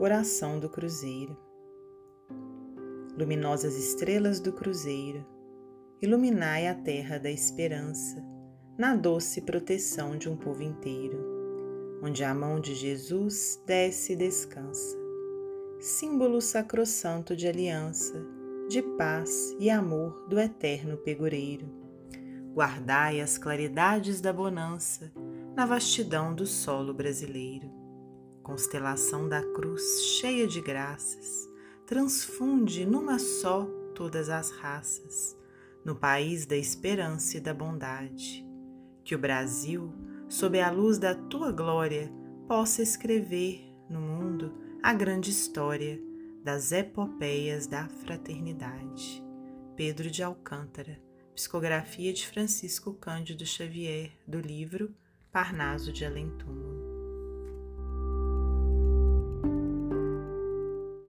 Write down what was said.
Oração do Cruzeiro. Luminosas estrelas do Cruzeiro, iluminai a terra da esperança, na doce proteção de um povo inteiro, onde a mão de Jesus desce e descansa. Símbolo sacrossanto de aliança, de paz e amor do eterno pegureiro. Guardai as claridades da bonança na vastidão do solo brasileiro constelação da cruz cheia de graças, transfunde numa só todas as raças, no país da esperança e da bondade. Que o Brasil, sob a luz da tua glória, possa escrever no mundo a grande história das epopeias da fraternidade. Pedro de Alcântara, psicografia de Francisco Cândido Xavier, do livro Parnaso de Além